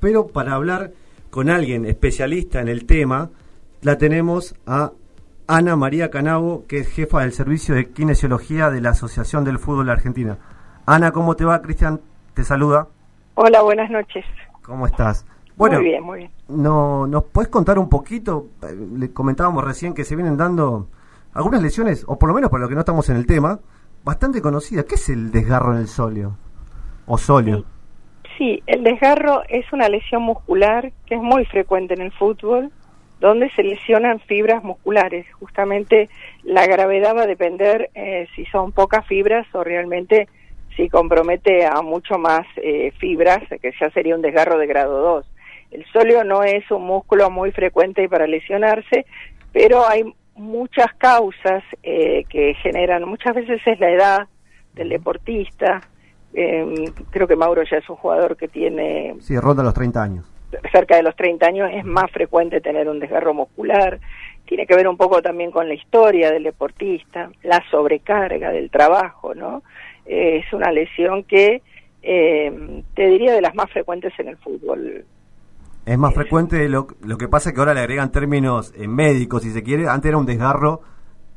pero para hablar con alguien especialista en el tema, la tenemos a Ana María Canabo, que es jefa del servicio de kinesiología de la Asociación del Fútbol Argentina. Ana, ¿cómo te va? Cristian te saluda. Hola, buenas noches. ¿Cómo estás? Bueno, muy bien, muy bien. No, ¿Nos puedes contar un poquito? Le comentábamos recién que se vienen dando algunas lesiones, o por lo menos para los que no estamos en el tema, bastante conocidas. ¿Qué es el desgarro en el solio? ¿O solio? Sí, el desgarro es una lesión muscular que es muy frecuente en el fútbol, donde se lesionan fibras musculares. Justamente la gravedad va a depender eh, si son pocas fibras o realmente si compromete a mucho más eh, fibras, que ya sería un desgarro de grado 2. El solio no es un músculo muy frecuente para lesionarse, pero hay muchas causas eh, que generan, muchas veces es la edad del deportista. Eh, creo que Mauro ya es un jugador que tiene... Sí, ronda los 30 años. Cerca de los 30 años es más frecuente tener un desgarro muscular. Tiene que ver un poco también con la historia del deportista, la sobrecarga del trabajo, ¿no? Eh, es una lesión que eh, te diría de las más frecuentes en el fútbol. Es más frecuente, lo, lo que pasa es que ahora le agregan términos eh, médicos, si se quiere. Antes era un desgarro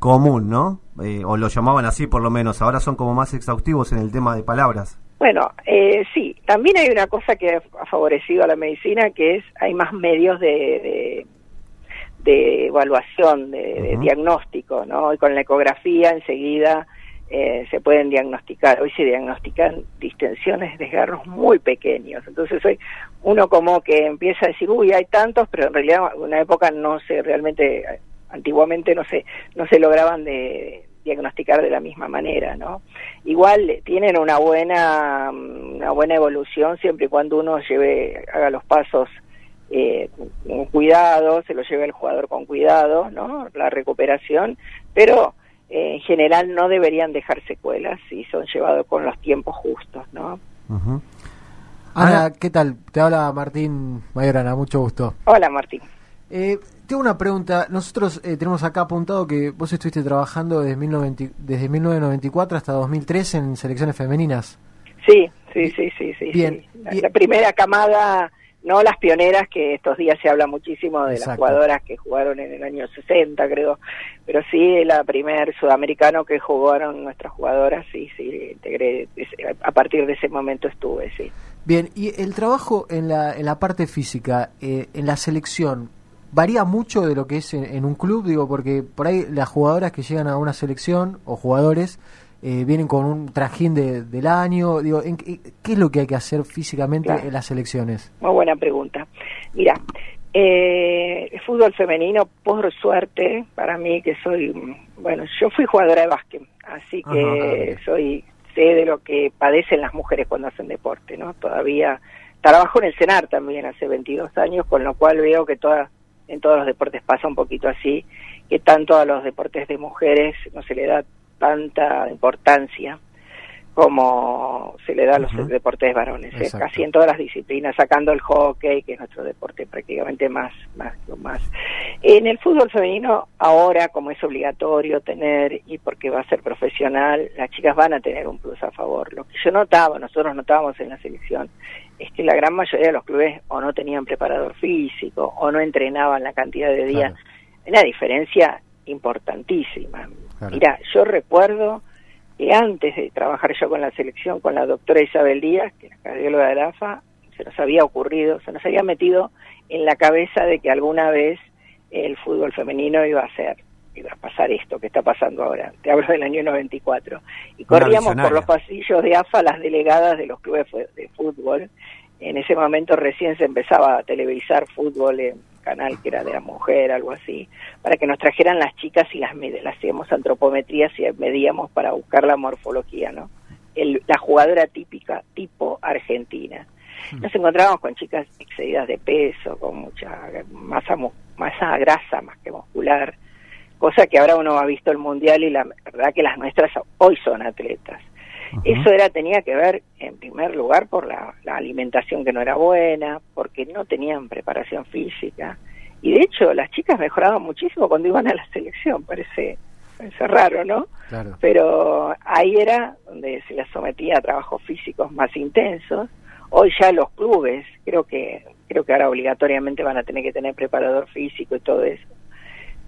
común, ¿no? Eh, o lo llamaban así por lo menos. Ahora son como más exhaustivos en el tema de palabras. Bueno, eh, sí. También hay una cosa que ha favorecido a la medicina, que es hay más medios de, de, evaluación, de, diagnóstico, ¿no? Y con la ecografía enseguida eh, se pueden diagnosticar. Hoy se diagnostican distensiones, desgarros muy pequeños. Entonces hoy uno como que empieza a decir, uy, hay tantos, pero en realidad en una época no se realmente, antiguamente no se, no se lograban de diagnosticar de la misma manera, ¿no? Igual tienen una buena, una buena evolución siempre y cuando uno lleve, haga los pasos eh, con cuidado, se lo lleve el jugador con cuidado, ¿no? La recuperación, pero en general no deberían dejar secuelas si son llevados con los tiempos justos, ¿no? Ana, ¿qué tal? Te habla Martín Mayorana, mucho gusto. Hola, Martín. Eh, tengo una pregunta. Nosotros eh, tenemos acá apuntado que vos estuviste trabajando desde, 1990, desde 1994 hasta 2003 en selecciones femeninas. Sí, sí, sí, sí, sí. Bien. la primera camada no las pioneras, que estos días se habla muchísimo de las jugadoras que jugaron en el año 60, creo, pero sí la primer sudamericano que jugaron nuestras jugadoras, sí, sí, integré, a partir de ese momento estuve, sí. Bien, y el trabajo en la, en la parte física, eh, en la selección, varía mucho de lo que es en, un club, digo, porque por ahí las jugadoras que llegan a una selección o jugadores eh, vienen con un trajín de, del año. Digo, ¿qué, es lo que hay que hacer físicamente en las selecciones? Muy buena pregunta. Mira, eh, el fútbol femenino, por suerte, para mí que soy, bueno, yo fui jugadora de básquet, así que soy sé de lo que padecen las mujeres cuando hacen deporte, ¿no? Todavía trabajo en el CENAR también hace 22 años, con lo cual veo que toda, en todos los deportes pasa un poquito así, que tanto a los deportes de mujeres no se le da tanta importancia como se le da a los deportes varones, ¿eh? casi en todas las disciplinas, sacando el hockey, que es nuestro deporte prácticamente más, más, más. En el fútbol femenino, ahora, como es obligatorio tener, y porque va a ser profesional, las chicas van a tener un plus a favor. Lo que yo notaba, nosotros notábamos en la selección, es que la gran mayoría de los clubes o no tenían preparador físico, o no entrenaban la cantidad de días. Una diferencia importantísima. Mira, yo recuerdo que antes de trabajar yo con la selección, con la doctora Isabel Díaz, que es la cardióloga de la AFA, se nos había ocurrido, se nos había metido en la cabeza de que alguna vez el fútbol femenino iba a ser, iba a pasar esto que está pasando ahora. Te hablo del año 94. Y corríamos por los pasillos de AFA las delegadas de los clubes de fútbol. En ese momento recién se empezaba a televisar fútbol en canal que era de la mujer, algo así, para que nos trajeran las chicas y las, las hacíamos antropometrías y medíamos para buscar la morfología, ¿no? El, la jugadora típica, tipo argentina. Hmm. Nos encontrábamos con chicas excedidas de peso, con mucha masa, masa grasa más que muscular, cosa que ahora uno ha visto el mundial y la verdad que las nuestras hoy son atletas. Eso era tenía que ver, en primer lugar, por la, alimentación que no era buena, porque no tenían preparación física. Y de hecho, las chicas mejoraban muchísimo cuando iban a la selección, parece, parece raro, ¿no? Pero ahí era donde se las sometía a trabajos físicos más intensos, Hoy ya los clubes, creo que creo que ahora obligatoriamente van a tener que tener preparador físico y todo eso.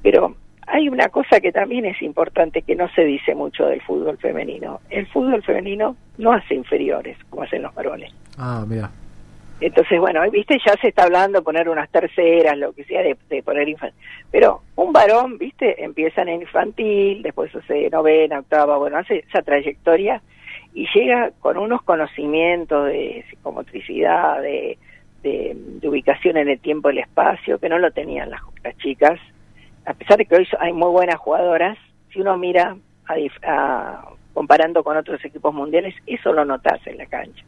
Pero hay una cosa que también es importante que no se dice mucho del fútbol femenino. El fútbol femenino no hace inferiores como hacen los varones. Ah, mira. Entonces, bueno, viste, ya se está hablando de poner unas terceras, lo que sea, de, poner infantil. Pero un varón, viste, empiezan en infantil, después hace novena, octava, bueno, hace esa trayectoria y llega con unos conocimientos de psicomotricidad, de, de, ubicación en el tiempo y el espacio, que no lo tenían las, las chicas. A pesar de que hoy hay muy buenas jugadoras, si uno mira a, comparando con otros equipos mundiales, eso lo notas en la cancha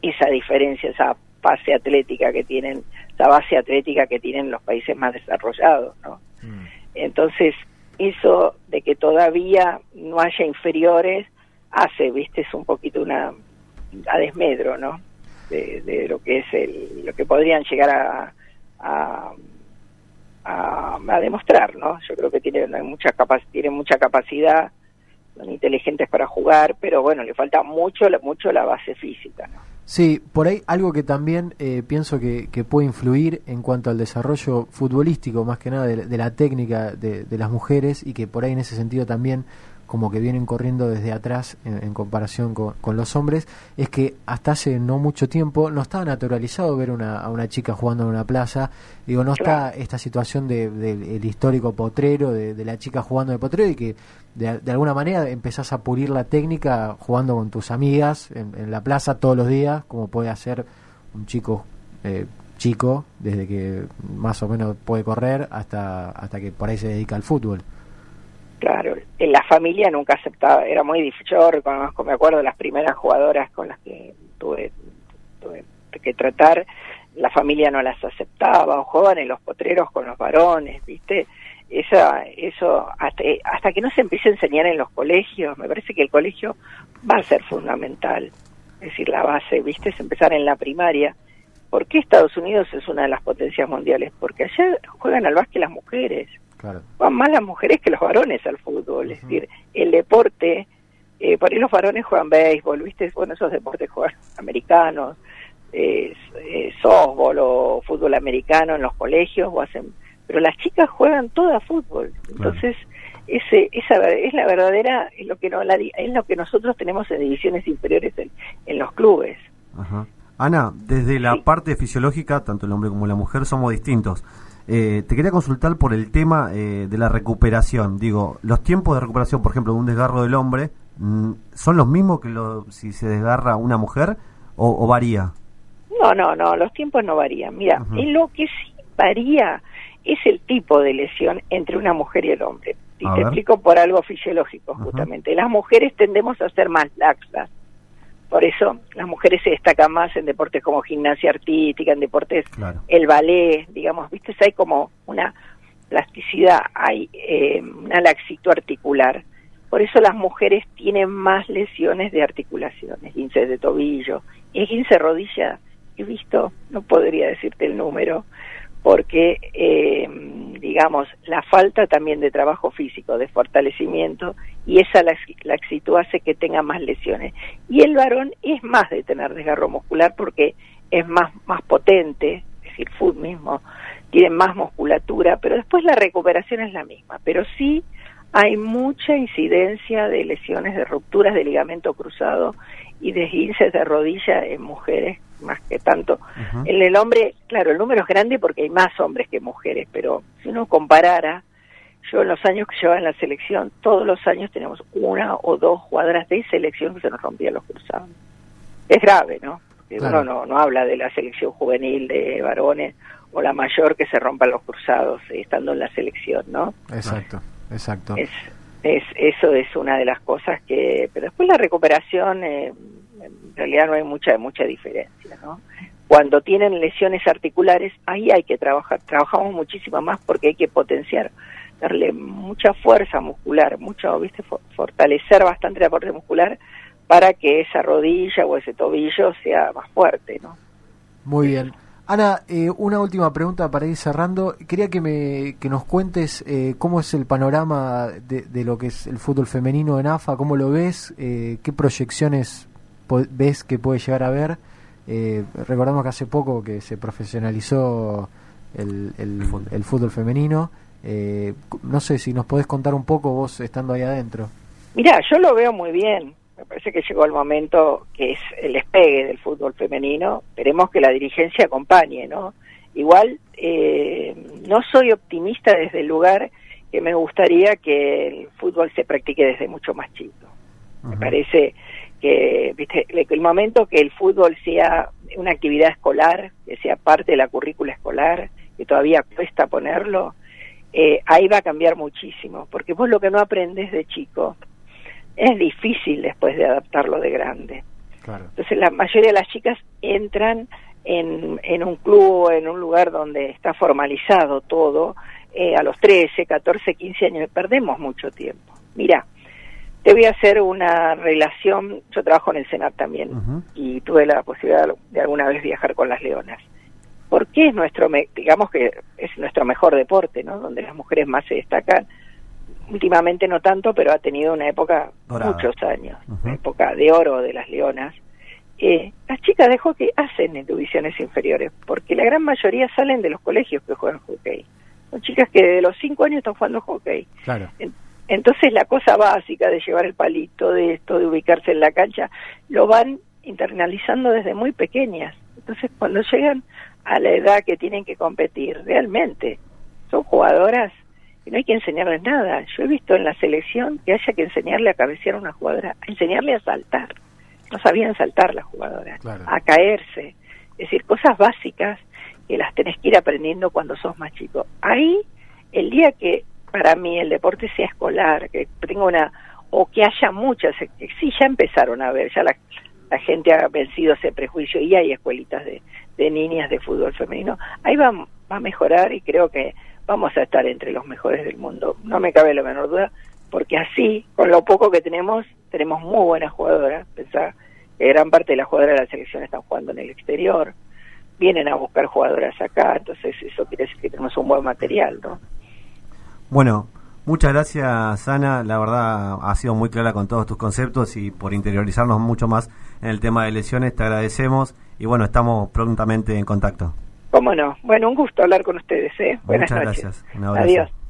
esa diferencia, esa base atlética que tienen, esa base atlética que tienen los países más desarrollados, ¿no? Mm. Entonces, eso de que todavía no haya inferiores hace, viste, es un poquito una a desmedro, ¿no? De, lo que es el, lo que podrían llegar a, a, a, demostrar, ¿no? Yo creo que tienen mucha tienen mucha capacidad son inteligentes para jugar, pero bueno, le falta mucho, mucho la base física. Sí, por ahí algo que también eh, pienso que, puede influir en cuanto al desarrollo futbolístico, más que nada de, la técnica de, de, las mujeres, y que por ahí en ese sentido también como que vienen corriendo desde atrás en, comparación con, los hombres, es que hasta hace no mucho tiempo no estaba naturalizado ver una, a una chica jugando en una plaza. Digo, no está esta situación del de, histórico potrero, de, la chica jugando de potrero y que de, alguna manera empezás a pulir la técnica jugando con tus amigas en, la plaza todos los días, como puede hacer un chico eh, chico, desde que más o menos puede correr hasta, hasta que por ahí se dedica al fútbol. Claro, en la familia nunca aceptaba, era muy difícil. Yo reconozco, me acuerdo de las primeras jugadoras con las que tuve, que tratar, la familia no las aceptaba, o jugaban en los potreros con los varones, ¿viste? Esa, eso, hasta, hasta que no se empiece a enseñar en los colegios, me parece que el colegio va a ser fundamental. Es decir, la base, ¿viste? Es empezar en la primaria. ¿Por qué Estados Unidos es una de las potencias mundiales? Porque allá juegan al básquet las mujeres Van más las mujeres que los varones al fútbol, es decir, el deporte, eh, por ahí los varones juegan béisbol, ¿viste? Bueno, esos deportes juegan americanos, eh, softball o fútbol americano en los colegios, o hacen, pero las chicas juegan toda fútbol, entonces ese, esa es la verdadera, es lo que no, la, es lo que nosotros tenemos en divisiones inferiores en, los clubes. Ana, desde la parte fisiológica, tanto el hombre como la mujer somos distintos. Eh, te quería consultar por el tema eh, de la recuperación. Digo, los tiempos de recuperación, por ejemplo, de un desgarro del hombre, mm, ¿son los mismos que lo, si se desgarra una mujer o, varía? No, no, no, los tiempos no varían. Mira, en lo que sí varía es el tipo de lesión entre una mujer y el hombre. Y te explico por algo fisiológico, justamente. Las mujeres tendemos a ser más laxas por eso las mujeres se destacan más en deportes como gimnasia artística, en deportes, el ballet, digamos, viste, hay como una plasticidad, hay eh, una laxitud articular. Por eso las mujeres tienen más lesiones de articulaciones, 15 de tobillo, y 15 rodilla, he visto, no podría decirte el número, porque, eh, digamos, la falta también de trabajo físico, de fortalecimiento, y esa laxitud hace que tenga más lesiones. Y el varón es más de tener desgarro muscular porque es más, más potente, es decir, foot mismo, tiene más musculatura, pero después la recuperación es la misma. Pero sí hay mucha incidencia de lesiones, de rupturas de ligamento cruzado y de esguinces de rodilla en mujeres más que tanto. En el hombre, claro, el número es grande porque hay más hombres que mujeres, pero si uno comparara, yo en los años que llevaba en la selección, todos los años tenemos una o dos cuadras de selección que se nos rompían los cruzados. Es grave, ¿no? Porque uno no, no habla de la selección juvenil de varones o la mayor que se rompan los cruzados eh, estando en la selección, ¿no? Exacto, exacto. Es, es, eso es una de las cosas que... Pero después la recuperación... Eh, en realidad no hay mucha mucha diferencia, ¿no? Cuando tienen lesiones articulares, ahí hay que trabajar, trabajamos muchísimo más porque hay que potenciar, darle mucha fuerza muscular, mucho, viste, fortalecer bastante el aporte muscular para que esa rodilla o ese tobillo sea más fuerte, ¿no? Muy bien. Ana, eh, una última pregunta para ir cerrando. Quería que, me, que nos cuentes eh, cómo es el panorama de, de, lo que es el fútbol femenino en AFA, cómo lo ves, eh, qué proyecciones ves que puede llegar a ver Eh, recordamos que hace poco que se profesionalizó el, el, fútbol. femenino. Eh, no sé si nos podés contar un poco vos estando ahí adentro. Mira, yo lo veo muy bien. Me parece que llegó el momento que es el despegue del fútbol femenino. Esperemos que la dirigencia acompañe, ¿no? Igual eh, no soy optimista desde el lugar que me gustaría que el fútbol se practique desde mucho más chico. Me parece que ¿viste? el momento que el fútbol sea una actividad escolar, que sea parte de la currícula escolar, que todavía cuesta ponerlo, eh, ahí va a cambiar muchísimo, porque vos lo que no aprendes de chico es difícil después de adaptarlo de grande. Entonces la mayoría de las chicas entran en, en un club o en un lugar donde está formalizado todo, eh, a los 13, 14, 15 años, perdemos mucho tiempo. Mira, te voy a hacer una relación, yo trabajo en el Senat también y tuve la posibilidad de alguna vez viajar con las leonas. ¿Por qué es nuestro, digamos que es nuestro mejor deporte, ¿no? Donde las mujeres más se destacan. Últimamente no tanto, pero ha tenido una época, muchos años, una época de oro de las leonas. Eh, las chicas de hockey hacen en divisiones inferiores, porque la gran mayoría salen de los colegios que juegan hockey. Son chicas que de los cinco años están jugando hockey. Claro. Entonces la cosa básica de llevar el palito, de esto, de ubicarse en la cancha, lo van internalizando desde muy pequeñas. Entonces cuando llegan a la edad que tienen que competir, realmente son jugadoras no hay que enseñarles nada. Yo he visto en la selección que haya que enseñarle a cabecear a una jugadora, a enseñarle a saltar. No sabían saltar las jugadoras, a caerse. Es decir, cosas básicas que las tenés que ir aprendiendo cuando sos más chico. Ahí, el día que para mí el deporte sea escolar, que tenga una, o que haya muchas, que sí ya empezaron a ver, ya la, gente ha vencido ese prejuicio y hay escuelitas de, de niñas de fútbol femenino, ahí va, va a mejorar y creo que vamos a estar entre los mejores del mundo, no me cabe la menor duda, porque así, con lo poco que tenemos, tenemos muy buenas jugadoras, pensá que gran parte de las jugadoras de la selección están jugando en el exterior, vienen a buscar jugadoras acá, entonces eso quiere decir que tenemos un buen material, ¿no? Bueno, muchas gracias Ana, la verdad ha sido muy clara con todos tus conceptos y por interiorizarnos mucho más en el tema de lesiones, te agradecemos y bueno, estamos prontamente en contacto. Cómo no, bueno, un gusto hablar con ustedes, ¿eh? Buenas muchas noches. gracias, Adiós.